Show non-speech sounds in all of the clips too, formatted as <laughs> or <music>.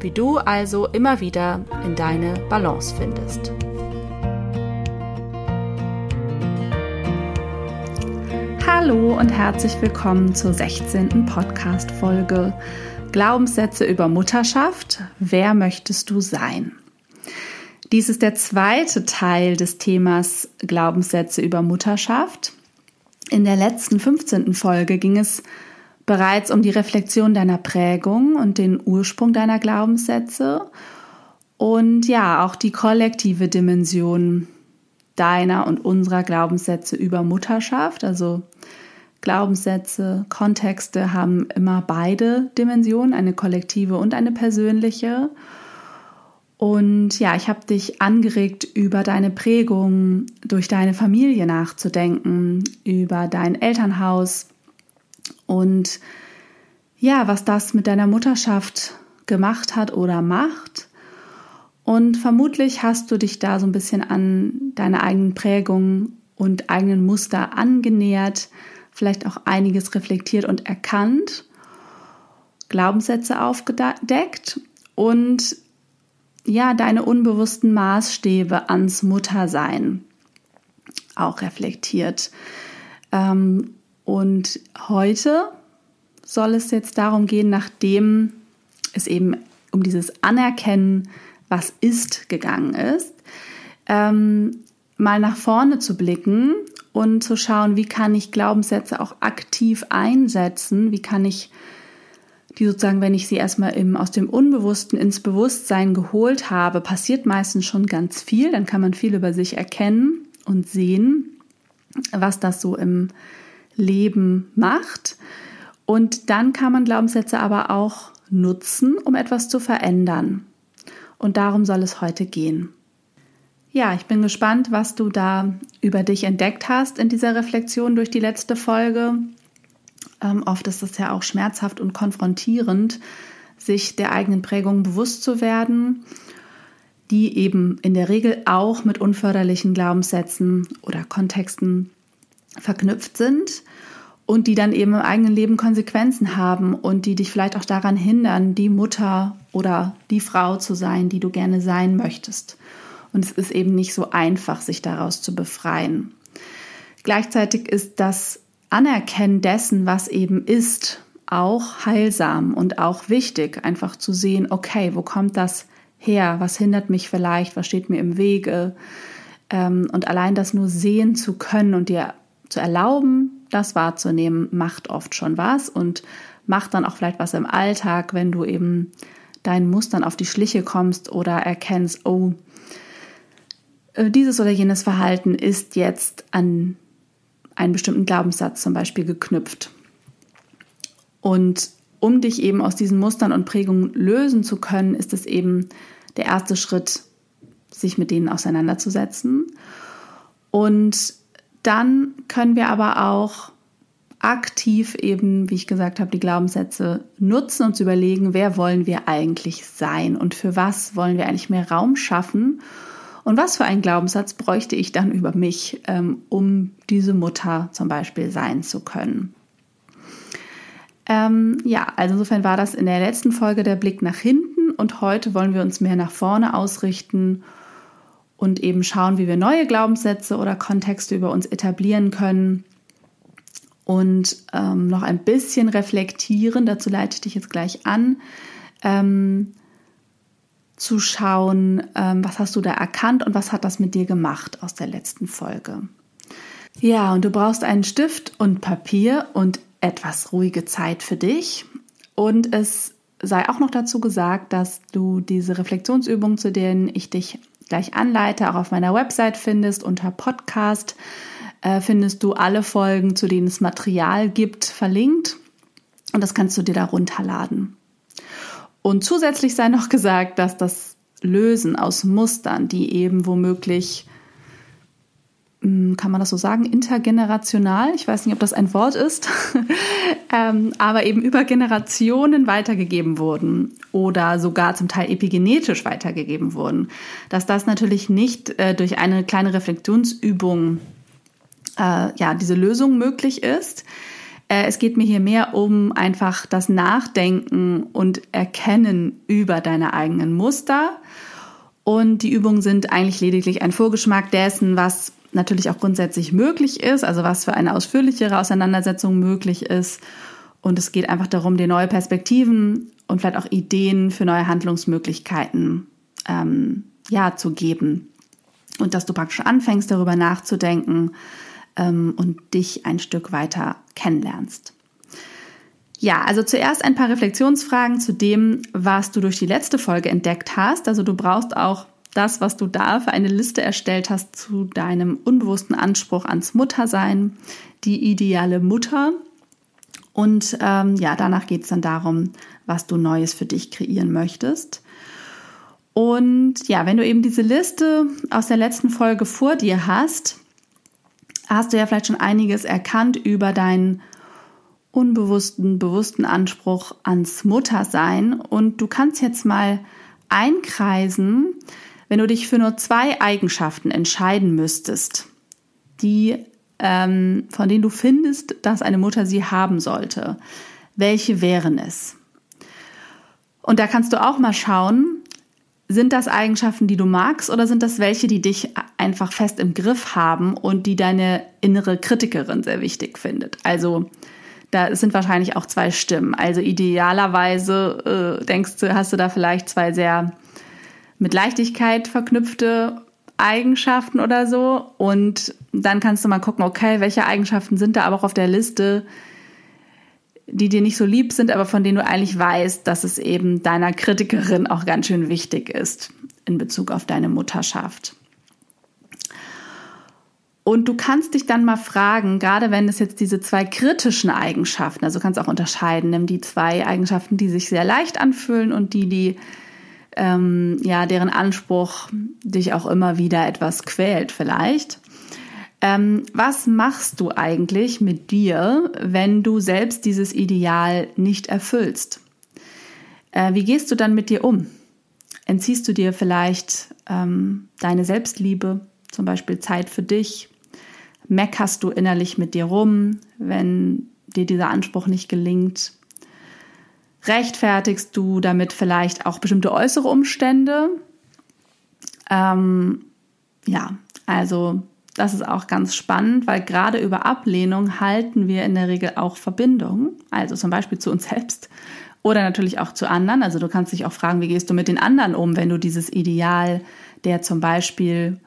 wie du also immer wieder in deine Balance findest. Hallo und herzlich willkommen zur 16. Podcast-Folge Glaubenssätze über Mutterschaft. Wer möchtest du sein? Dies ist der zweite Teil des Themas Glaubenssätze über Mutterschaft. In der letzten 15. Folge ging es bereits um die Reflexion deiner Prägung und den Ursprung deiner Glaubenssätze und ja, auch die kollektive Dimension deiner und unserer Glaubenssätze über Mutterschaft. Also Glaubenssätze, Kontexte haben immer beide Dimensionen, eine kollektive und eine persönliche. Und ja, ich habe dich angeregt, über deine Prägung durch deine Familie nachzudenken, über dein Elternhaus, und ja, was das mit deiner Mutterschaft gemacht hat oder macht. Und vermutlich hast du dich da so ein bisschen an deine eigenen Prägungen und eigenen Muster angenähert, vielleicht auch einiges reflektiert und erkannt, Glaubenssätze aufgedeckt und ja, deine unbewussten Maßstäbe ans Muttersein auch reflektiert. Ähm, und heute soll es jetzt darum gehen, nachdem es eben um dieses Anerkennen, was ist, gegangen ist, ähm, mal nach vorne zu blicken und zu schauen, wie kann ich Glaubenssätze auch aktiv einsetzen, wie kann ich die sozusagen, wenn ich sie erstmal im, aus dem Unbewussten ins Bewusstsein geholt habe, passiert meistens schon ganz viel, dann kann man viel über sich erkennen und sehen, was das so im Leben macht. Und dann kann man Glaubenssätze aber auch nutzen, um etwas zu verändern. Und darum soll es heute gehen. Ja, ich bin gespannt, was du da über dich entdeckt hast in dieser Reflexion durch die letzte Folge. Ähm, oft ist es ja auch schmerzhaft und konfrontierend, sich der eigenen Prägung bewusst zu werden, die eben in der Regel auch mit unförderlichen Glaubenssätzen oder Kontexten verknüpft sind und die dann eben im eigenen Leben Konsequenzen haben und die dich vielleicht auch daran hindern, die Mutter oder die Frau zu sein, die du gerne sein möchtest. Und es ist eben nicht so einfach, sich daraus zu befreien. Gleichzeitig ist das Anerkennen dessen, was eben ist, auch heilsam und auch wichtig, einfach zu sehen, okay, wo kommt das her? Was hindert mich vielleicht? Was steht mir im Wege? Ähm, und allein das nur sehen zu können und dir zu erlauben, das wahrzunehmen, macht oft schon was und macht dann auch vielleicht was im Alltag, wenn du eben deinen Mustern auf die Schliche kommst oder erkennst, oh, äh, dieses oder jenes Verhalten ist jetzt an einen bestimmten Glaubenssatz zum Beispiel geknüpft. Und um dich eben aus diesen Mustern und Prägungen lösen zu können, ist es eben der erste Schritt, sich mit denen auseinanderzusetzen und dann können wir aber auch aktiv eben, wie ich gesagt habe, die Glaubenssätze nutzen und überlegen, wer wollen wir eigentlich sein und für was wollen wir eigentlich mehr Raum schaffen und was für einen Glaubenssatz bräuchte ich dann über mich, ähm, um diese Mutter zum Beispiel sein zu können. Ähm, ja, also insofern war das in der letzten Folge der Blick nach hinten und heute wollen wir uns mehr nach vorne ausrichten und eben schauen, wie wir neue Glaubenssätze oder Kontexte über uns etablieren können und ähm, noch ein bisschen reflektieren. Dazu leite ich dich jetzt gleich an. Ähm, zu schauen, ähm, was hast du da erkannt und was hat das mit dir gemacht aus der letzten Folge. Ja, und du brauchst einen Stift und Papier und etwas ruhige Zeit für dich. Und es sei auch noch dazu gesagt, dass du diese Reflexionsübungen, zu denen ich dich gleich anleite, auch auf meiner Website findest. Unter Podcast äh, findest du alle Folgen, zu denen es Material gibt, verlinkt. Und das kannst du dir da runterladen. Und zusätzlich sei noch gesagt, dass das Lösen aus Mustern, die eben womöglich kann man das so sagen, intergenerational, ich weiß nicht, ob das ein Wort ist, <laughs> ähm, aber eben über Generationen weitergegeben wurden oder sogar zum Teil epigenetisch weitergegeben wurden, dass das natürlich nicht äh, durch eine kleine Reflexionsübung äh, ja, diese Lösung möglich ist. Äh, es geht mir hier mehr um einfach das Nachdenken und Erkennen über deine eigenen Muster. Und die Übungen sind eigentlich lediglich ein Vorgeschmack dessen, was natürlich auch grundsätzlich möglich ist, also was für eine ausführlichere Auseinandersetzung möglich ist. Und es geht einfach darum, dir neue Perspektiven und vielleicht auch Ideen für neue Handlungsmöglichkeiten ähm, ja, zu geben. Und dass du praktisch anfängst, darüber nachzudenken ähm, und dich ein Stück weiter kennenlernst. Ja, also zuerst ein paar Reflexionsfragen zu dem, was du durch die letzte Folge entdeckt hast. Also du brauchst auch das, was du da für eine Liste erstellt hast zu deinem unbewussten Anspruch ans Muttersein, die ideale Mutter. Und ähm, ja, danach geht es dann darum, was du Neues für dich kreieren möchtest. Und ja, wenn du eben diese Liste aus der letzten Folge vor dir hast, hast du ja vielleicht schon einiges erkannt über deinen unbewussten, bewussten Anspruch ans Muttersein. Und du kannst jetzt mal einkreisen, wenn du dich für nur zwei Eigenschaften entscheiden müsstest, die, ähm, von denen du findest, dass eine Mutter sie haben sollte, welche wären es? Und da kannst du auch mal schauen, sind das Eigenschaften, die du magst oder sind das welche, die dich einfach fest im Griff haben und die deine innere Kritikerin sehr wichtig findet? Also da sind wahrscheinlich auch zwei Stimmen. Also idealerweise äh, denkst du, hast du da vielleicht zwei sehr mit Leichtigkeit verknüpfte Eigenschaften oder so. Und dann kannst du mal gucken, okay, welche Eigenschaften sind da aber auch auf der Liste, die dir nicht so lieb sind, aber von denen du eigentlich weißt, dass es eben deiner Kritikerin auch ganz schön wichtig ist in Bezug auf deine Mutterschaft. Und du kannst dich dann mal fragen, gerade wenn es jetzt diese zwei kritischen Eigenschaften, also kannst auch unterscheiden, nimm die zwei Eigenschaften, die sich sehr leicht anfühlen und die, die ähm, ja, deren Anspruch dich auch immer wieder etwas quält vielleicht. Ähm, was machst du eigentlich mit dir, wenn du selbst dieses Ideal nicht erfüllst? Äh, wie gehst du dann mit dir um? Entziehst du dir vielleicht ähm, deine Selbstliebe, zum Beispiel Zeit für dich? Meckerst du innerlich mit dir rum, wenn dir dieser Anspruch nicht gelingt? Rechtfertigst du damit vielleicht auch bestimmte äußere Umstände? Ähm, ja, also das ist auch ganz spannend, weil gerade über Ablehnung halten wir in der Regel auch Verbindung, also zum Beispiel zu uns selbst oder natürlich auch zu anderen. Also du kannst dich auch fragen, wie gehst du mit den anderen um, wenn du dieses Ideal der zum Beispiel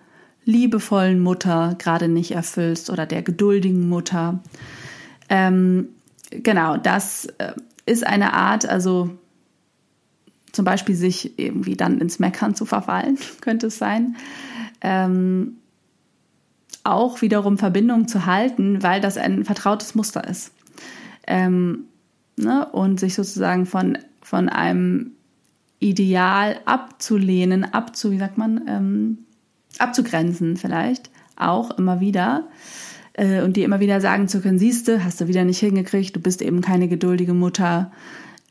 liebevollen Mutter gerade nicht erfüllst oder der geduldigen Mutter. Ähm, genau, das äh, ist eine Art, also zum Beispiel sich irgendwie dann ins Meckern zu verfallen, <laughs> könnte es sein. Ähm, auch wiederum Verbindung zu halten, weil das ein vertrautes Muster ist. Ähm, ne? Und sich sozusagen von, von einem Ideal abzulehnen, abzu, wie sagt man, ähm, abzugrenzen vielleicht, auch immer wieder äh, und dir immer wieder sagen zu können, siehste, hast du wieder nicht hingekriegt, du bist eben keine geduldige Mutter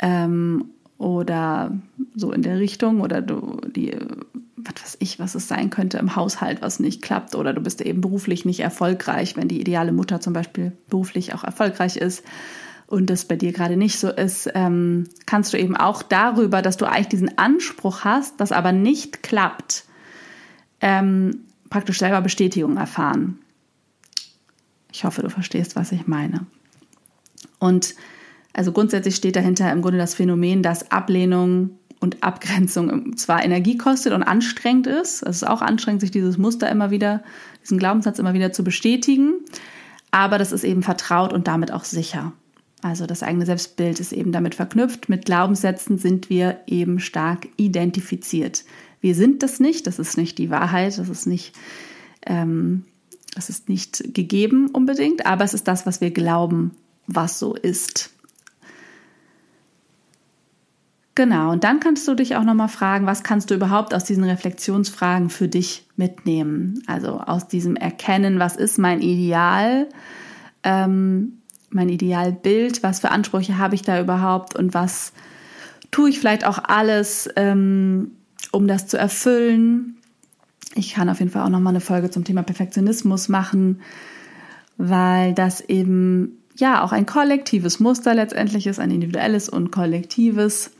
ähm, oder so in der Richtung oder du die was weiß ich, was es sein könnte im Haushalt, was nicht klappt oder du bist eben beruflich nicht erfolgreich, wenn die ideale Mutter zum Beispiel beruflich auch erfolgreich ist und das bei dir gerade nicht so ist, ähm, kannst du eben auch darüber, dass du eigentlich diesen Anspruch hast, das aber nicht klappt, ähm, praktisch selber Bestätigung erfahren. Ich hoffe, du verstehst, was ich meine. Und also grundsätzlich steht dahinter im Grunde das Phänomen, dass Ablehnung und Abgrenzung zwar Energie kostet und anstrengend ist, es ist auch anstrengend, sich dieses Muster immer wieder, diesen Glaubenssatz immer wieder zu bestätigen, aber das ist eben vertraut und damit auch sicher. Also das eigene Selbstbild ist eben damit verknüpft. Mit Glaubenssätzen sind wir eben stark identifiziert. Wir sind das nicht, das ist nicht die Wahrheit, das ist nicht, ähm, das ist nicht gegeben unbedingt, aber es ist das, was wir glauben, was so ist. Genau, und dann kannst du dich auch nochmal fragen, was kannst du überhaupt aus diesen Reflexionsfragen für dich mitnehmen? Also aus diesem Erkennen, was ist mein Ideal, ähm, mein Idealbild, was für Ansprüche habe ich da überhaupt und was tue ich vielleicht auch alles, ähm, um das zu erfüllen. Ich kann auf jeden Fall auch nochmal eine Folge zum Thema Perfektionismus machen, weil das eben ja auch ein kollektives Muster letztendlich ist, ein individuelles und kollektives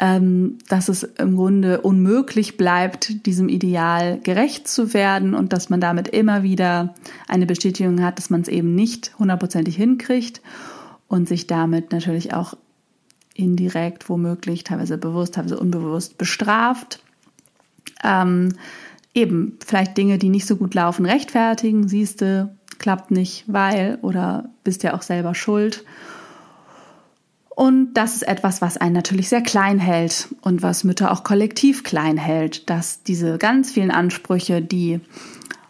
ähm, dass es im Grunde unmöglich bleibt, diesem Ideal gerecht zu werden und dass man damit immer wieder eine Bestätigung hat, dass man es eben nicht hundertprozentig hinkriegt und sich damit natürlich auch indirekt, womöglich, teilweise bewusst, teilweise unbewusst bestraft. Ähm, eben vielleicht Dinge, die nicht so gut laufen, rechtfertigen, siehst du, klappt nicht, weil oder bist ja auch selber schuld. Und das ist etwas, was einen natürlich sehr klein hält und was Mütter auch kollektiv klein hält, dass diese ganz vielen Ansprüche, die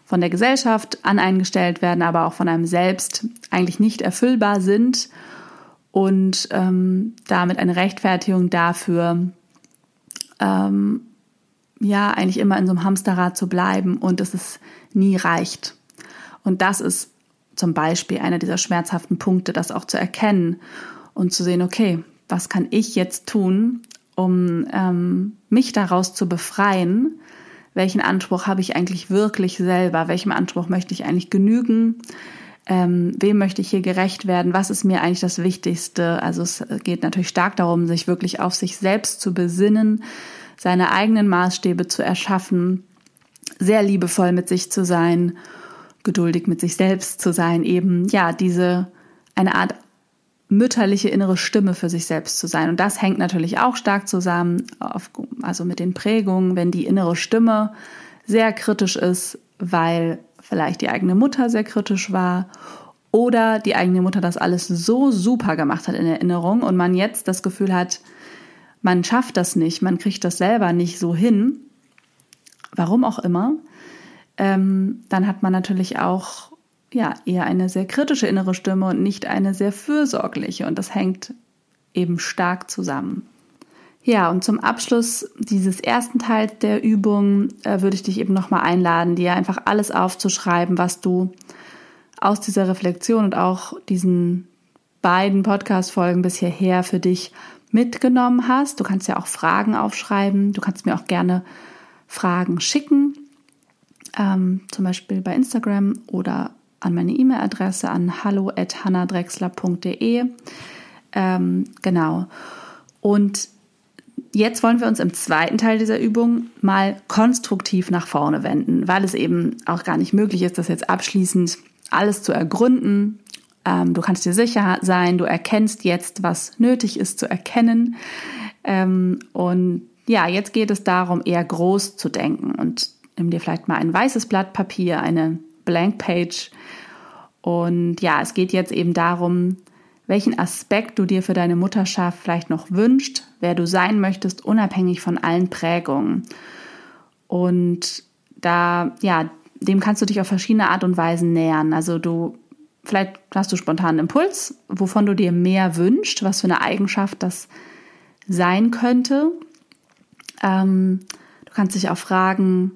von der Gesellschaft an einen gestellt werden, aber auch von einem selbst eigentlich nicht erfüllbar sind und ähm, damit eine Rechtfertigung dafür, ähm, ja, eigentlich immer in so einem Hamsterrad zu bleiben und dass es nie reicht. Und das ist zum Beispiel einer dieser schmerzhaften Punkte, das auch zu erkennen und zu sehen, okay, was kann ich jetzt tun, um ähm, mich daraus zu befreien? Welchen Anspruch habe ich eigentlich wirklich selber? Welchem Anspruch möchte ich eigentlich genügen? Ähm, wem möchte ich hier gerecht werden? Was ist mir eigentlich das Wichtigste? Also es geht natürlich stark darum, sich wirklich auf sich selbst zu besinnen, seine eigenen Maßstäbe zu erschaffen, sehr liebevoll mit sich zu sein, geduldig mit sich selbst zu sein, eben ja diese eine Art mütterliche innere Stimme für sich selbst zu sein. Und das hängt natürlich auch stark zusammen, auf, also mit den Prägungen, wenn die innere Stimme sehr kritisch ist, weil vielleicht die eigene Mutter sehr kritisch war oder die eigene Mutter das alles so super gemacht hat in Erinnerung und man jetzt das Gefühl hat, man schafft das nicht, man kriegt das selber nicht so hin, warum auch immer, ähm, dann hat man natürlich auch ja eher eine sehr kritische innere Stimme und nicht eine sehr fürsorgliche. Und das hängt eben stark zusammen. Ja, und zum Abschluss dieses ersten Teils der Übung äh, würde ich dich eben nochmal einladen, dir einfach alles aufzuschreiben, was du aus dieser Reflexion und auch diesen beiden Podcast-Folgen bis hierher für dich mitgenommen hast. Du kannst ja auch Fragen aufschreiben. Du kannst mir auch gerne Fragen schicken, ähm, zum Beispiel bei Instagram oder an meine E-Mail-Adresse an hallo@hannadrexler.de. Ähm, genau. Und jetzt wollen wir uns im zweiten Teil dieser Übung mal konstruktiv nach vorne wenden, weil es eben auch gar nicht möglich ist, das jetzt abschließend alles zu ergründen. Ähm, du kannst dir sicher sein, du erkennst jetzt, was nötig ist zu erkennen. Ähm, und ja, jetzt geht es darum, eher groß zu denken und nimm dir vielleicht mal ein weißes Blatt Papier, eine Blank Page und ja, es geht jetzt eben darum, welchen Aspekt du dir für deine Mutterschaft vielleicht noch wünscht, wer du sein möchtest, unabhängig von allen Prägungen. Und da, ja, dem kannst du dich auf verschiedene Art und Weisen nähern. Also du, vielleicht hast du spontan einen Impuls, wovon du dir mehr wünschst, was für eine Eigenschaft das sein könnte. Ähm, du kannst dich auch fragen,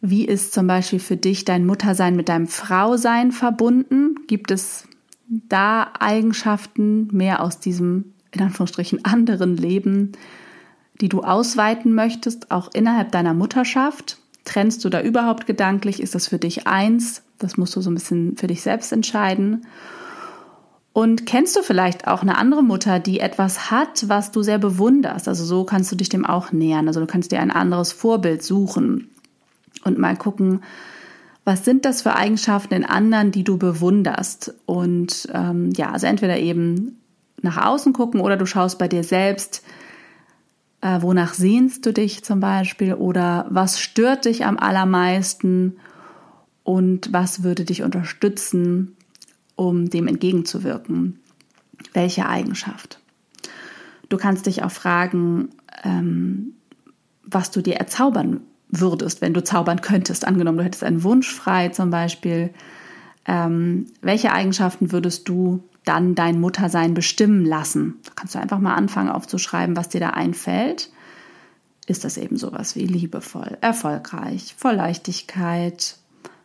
wie ist zum Beispiel für dich dein Muttersein mit deinem Frausein verbunden? Gibt es da Eigenschaften mehr aus diesem, in Anführungsstrichen, anderen Leben, die du ausweiten möchtest, auch innerhalb deiner Mutterschaft? Trennst du da überhaupt gedanklich? Ist das für dich eins? Das musst du so ein bisschen für dich selbst entscheiden. Und kennst du vielleicht auch eine andere Mutter, die etwas hat, was du sehr bewunderst? Also so kannst du dich dem auch nähern. Also du kannst dir ein anderes Vorbild suchen und mal gucken, was sind das für Eigenschaften in anderen, die du bewunderst? Und ähm, ja, also entweder eben nach außen gucken oder du schaust bei dir selbst, Äh, wonach sehnst du dich zum Beispiel? Oder was stört dich am allermeisten? Und was würde dich unterstützen, um dem entgegenzuwirken? Welche Eigenschaft? Du kannst dich auch fragen, ähm, was du dir erzaubern würdest, wenn du zaubern könntest. Angenommen, du hättest einen Wunsch frei zum Beispiel. Ähm, welche Eigenschaften würdest du dann dein Muttersein bestimmen lassen? Da kannst du einfach mal anfangen aufzuschreiben, was dir da einfällt. Ist das eben sowas wie liebevoll, erfolgreich, voll Leichtigkeit,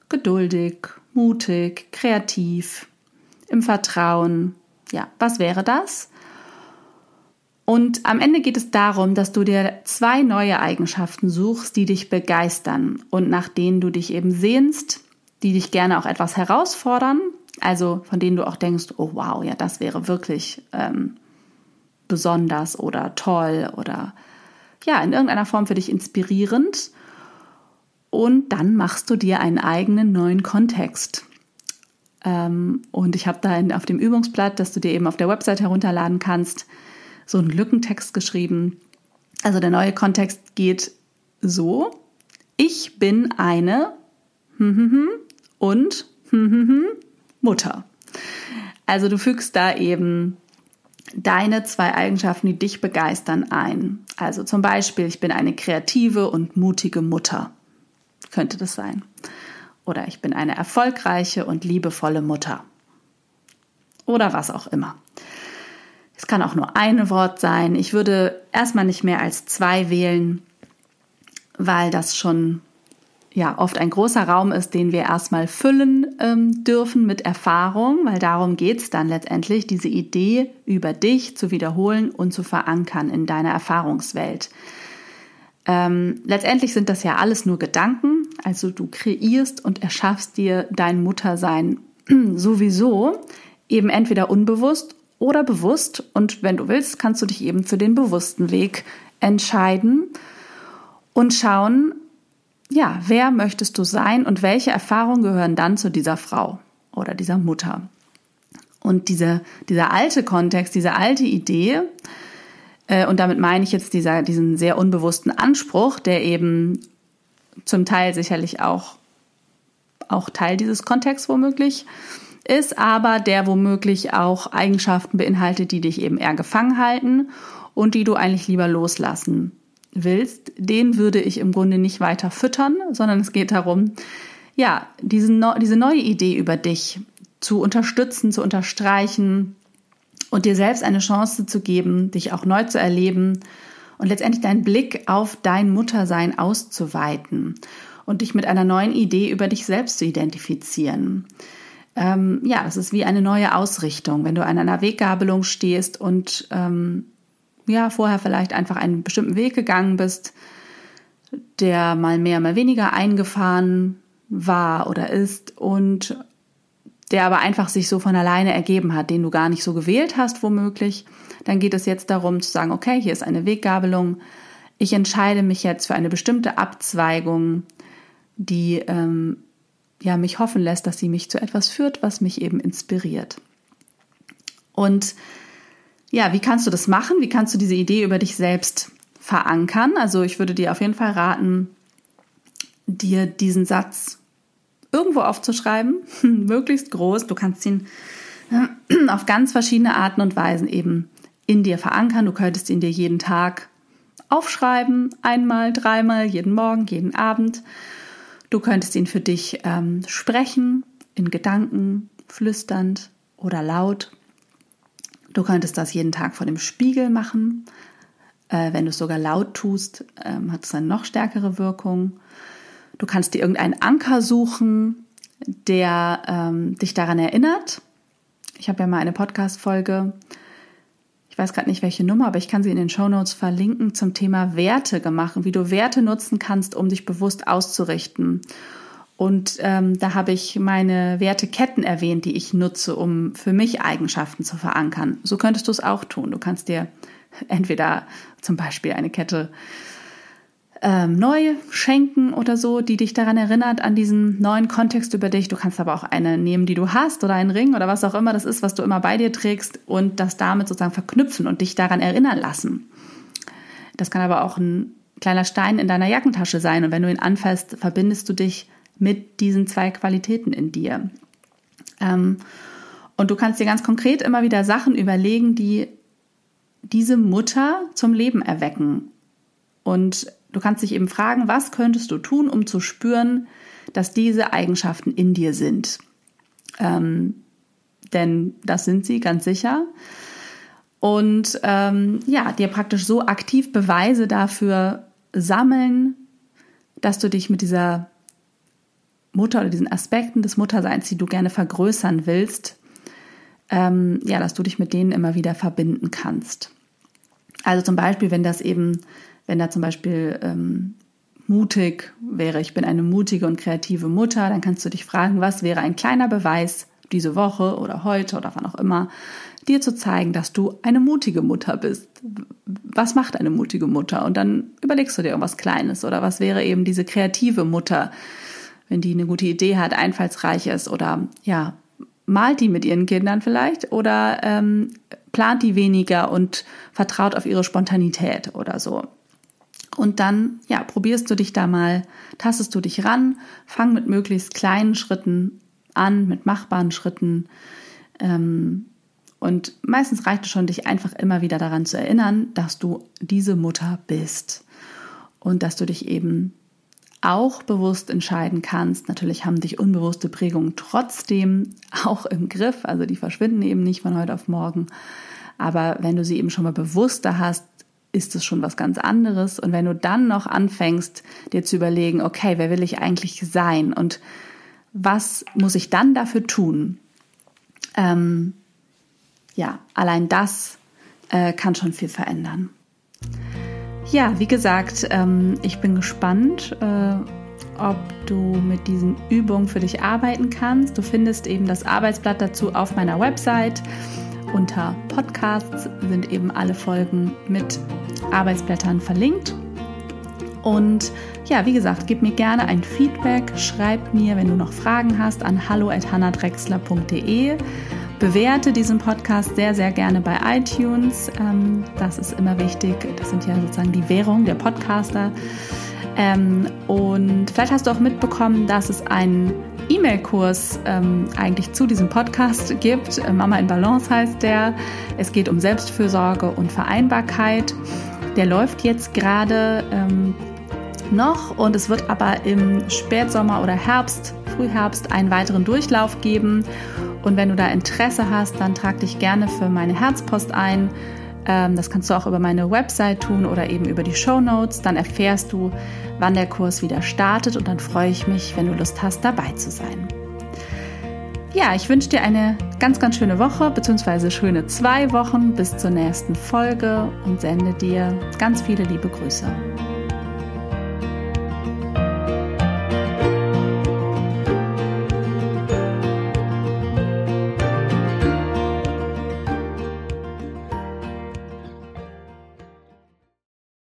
geduldig, mutig, kreativ, im Vertrauen? Ja, was wäre das? Und am Ende geht es darum, dass du dir zwei neue Eigenschaften suchst, die dich begeistern und nach denen du dich eben sehnst, die dich gerne auch etwas herausfordern, also von denen du auch denkst, oh wow, ja, das wäre wirklich ähm, besonders oder toll oder ja, in irgendeiner Form für dich inspirierend. Und dann machst du dir einen eigenen neuen Kontext. Ähm, und ich habe da auf dem Übungsblatt, das du dir eben auf der Website herunterladen kannst, so einen Lückentext geschrieben. Also der neue Kontext geht so. Ich bin eine und Mutter. Also du fügst da eben deine zwei Eigenschaften, die dich begeistern, ein. Also zum Beispiel, ich bin eine kreative und mutige Mutter. Könnte das sein. Oder ich bin eine erfolgreiche und liebevolle Mutter. Oder was auch immer. Es kann auch nur ein Wort sein. Ich würde erstmal nicht mehr als zwei wählen, weil das schon ja oft ein großer Raum ist, den wir erstmal füllen ähm, dürfen mit Erfahrung, weil darum geht es dann letztendlich, diese Idee über dich zu wiederholen und zu verankern in deiner Erfahrungswelt. Ähm, letztendlich sind das ja alles nur Gedanken, also du kreierst und erschaffst dir dein Muttersein <clears throat> sowieso eben entweder unbewusst oder bewusst. Und wenn du willst, kannst du dich eben für den bewussten Weg entscheiden und schauen, ja, wer möchtest du sein und welche Erfahrungen gehören dann zu dieser Frau oder dieser Mutter. Und diese, dieser alte Kontext, diese alte Idee, und damit meine ich jetzt dieser, diesen sehr unbewussten Anspruch, der eben zum Teil sicherlich auch, auch Teil dieses Kontexts womöglich ist, aber der womöglich auch Eigenschaften beinhaltet, die dich eben eher gefangen halten und die du eigentlich lieber loslassen willst, den würde ich im Grunde nicht weiter füttern, sondern es geht darum, ja, diesen, diese neue Idee über dich zu unterstützen, zu unterstreichen und dir selbst eine Chance zu geben, dich auch neu zu erleben und letztendlich deinen Blick auf dein Muttersein auszuweiten und dich mit einer neuen Idee über dich selbst zu identifizieren ähm, ja, das ist wie eine neue Ausrichtung. Wenn du an einer Weggabelung stehst und ähm, ja, vorher vielleicht einfach einen bestimmten Weg gegangen bist, der mal mehr, mal weniger eingefahren war oder ist und der aber einfach sich so von alleine ergeben hat, den du gar nicht so gewählt hast, womöglich, dann geht es jetzt darum zu sagen, okay, hier ist eine Weggabelung, ich entscheide mich jetzt für eine bestimmte Abzweigung, die ähm, ja, mich hoffen lässt, dass sie mich zu etwas führt, was mich eben inspiriert. Und ja, wie kannst du das machen? Wie kannst du diese Idee über dich selbst verankern? Also ich würde dir auf jeden Fall raten, dir diesen Satz irgendwo aufzuschreiben, <laughs> möglichst groß. Du kannst ihn <clears throat> auf ganz verschiedene Arten und Weisen eben in dir verankern. Du könntest ihn dir jeden Tag aufschreiben, einmal, dreimal, jeden Morgen, jeden Abend. Du könntest ihn für dich ähm, sprechen, in Gedanken, flüsternd oder laut. Du könntest das jeden Tag vor dem Spiegel machen. Äh, wenn du es sogar laut tust, ähm, hat es eine noch stärkere Wirkung. Du kannst dir irgendeinen Anker suchen, der ähm, dich daran erinnert. Ich habe ja mal eine Podcast-Folge ich weiß gerade nicht welche Nummer, aber ich kann sie in den Show Notes verlinken zum Thema Werte gemacht wie du Werte nutzen kannst, um dich bewusst auszurichten. Und ähm, da habe ich meine Werteketten erwähnt, die ich nutze, um für mich Eigenschaften zu verankern. So könntest du es auch tun. Du kannst dir entweder zum Beispiel eine Kette ähm, neu schenken oder so, die dich daran erinnert, an diesen neuen Kontext über dich. Du kannst aber auch eine nehmen, die du hast oder einen Ring oder was auch immer das ist, was du immer bei dir trägst und das damit sozusagen verknüpfen und dich daran erinnern lassen. Das kann aber auch ein kleiner Stein in deiner Jackentasche sein. Und wenn du ihn anfasst, verbindest du dich mit diesen zwei Qualitäten in dir. Ähm, und du kannst dir ganz konkret immer wieder Sachen überlegen, die diese Mutter zum Leben erwecken. Und du kannst dich eben fragen, was könntest du tun, um zu spüren, dass diese Eigenschaften in dir sind. Ähm, denn das sind sie ganz sicher. Und ähm, ja, dir praktisch so aktiv Beweise dafür sammeln, dass du dich mit dieser Mutter oder diesen Aspekten des Mutterseins, die du gerne vergrößern willst, ähm, ja, dass du dich mit denen immer wieder verbinden kannst. Also zum Beispiel, wenn das eben, wenn da zum Beispiel ähm, mutig wäre, ich bin eine mutige und kreative Mutter, dann kannst du dich fragen, was wäre ein kleiner Beweis diese Woche oder heute oder wann auch immer, dir zu zeigen, dass du eine mutige Mutter bist. Was macht eine mutige Mutter? Und dann überlegst du dir irgendwas Kleines oder was wäre eben diese kreative Mutter, wenn die eine gute Idee hat, einfallsreich ist oder ja, malt die mit ihren Kindern vielleicht oder ähm, plant die weniger und vertraut auf ihre Spontanität oder so. Und dann, ja, probierst du dich da mal, tastest du dich ran, fang mit möglichst kleinen Schritten an, mit machbaren Schritten. Ähm, und meistens reicht es schon, dich einfach immer wieder daran zu erinnern, dass du diese Mutter bist und dass du dich eben auch bewusst entscheiden kannst. Natürlich haben dich unbewusste Prägungen trotzdem auch im Griff, also die verschwinden eben nicht von heute auf morgen. Aber wenn du sie eben schon mal bewusster hast, ist es schon was ganz anderes. Und wenn du dann noch anfängst, dir zu überlegen, okay, wer will ich eigentlich sein und was muss ich dann dafür tun? Ähm, ja, allein das äh, kann schon viel verändern. Ja, wie gesagt, ähm, ich bin gespannt, äh, ob du mit diesen Übungen für dich arbeiten kannst. Du findest eben das Arbeitsblatt dazu auf meiner Website. Unter Podcasts sind eben alle Folgen mit Arbeitsblättern verlinkt. Und ja, wie gesagt, gib mir gerne ein Feedback, schreib mir, wenn du noch Fragen hast, an hallo@hannadrexler.de. Bewerte diesen Podcast sehr, sehr gerne bei iTunes. Ähm, das ist immer wichtig. Das sind ja sozusagen die Währung der Podcaster. Ähm, und vielleicht hast du auch mitbekommen, dass es einen E-Mail-Kurs ähm, eigentlich zu diesem Podcast gibt. Äh, Mama in Balance heißt der. Es geht um Selbstfürsorge und Vereinbarkeit. Der läuft jetzt gerade noch und es wird aber im Spätsommer oder Herbst, Frühherbst einen weiteren Durchlauf geben. Und wenn du da Interesse hast, dann trag dich gerne für meine Herzpost ein. Ähm, das kannst du auch über meine Website tun oder eben über die Show Notes. Dann erfährst du, wann der Kurs wieder startet und dann freue ich mich, wenn du Lust hast, dabei zu sein. Ja, ich wünsche dir eine ganz, ganz schöne Woche bzw. schöne zwei Wochen bis zur nächsten Folge und sende dir ganz viele liebe Grüße.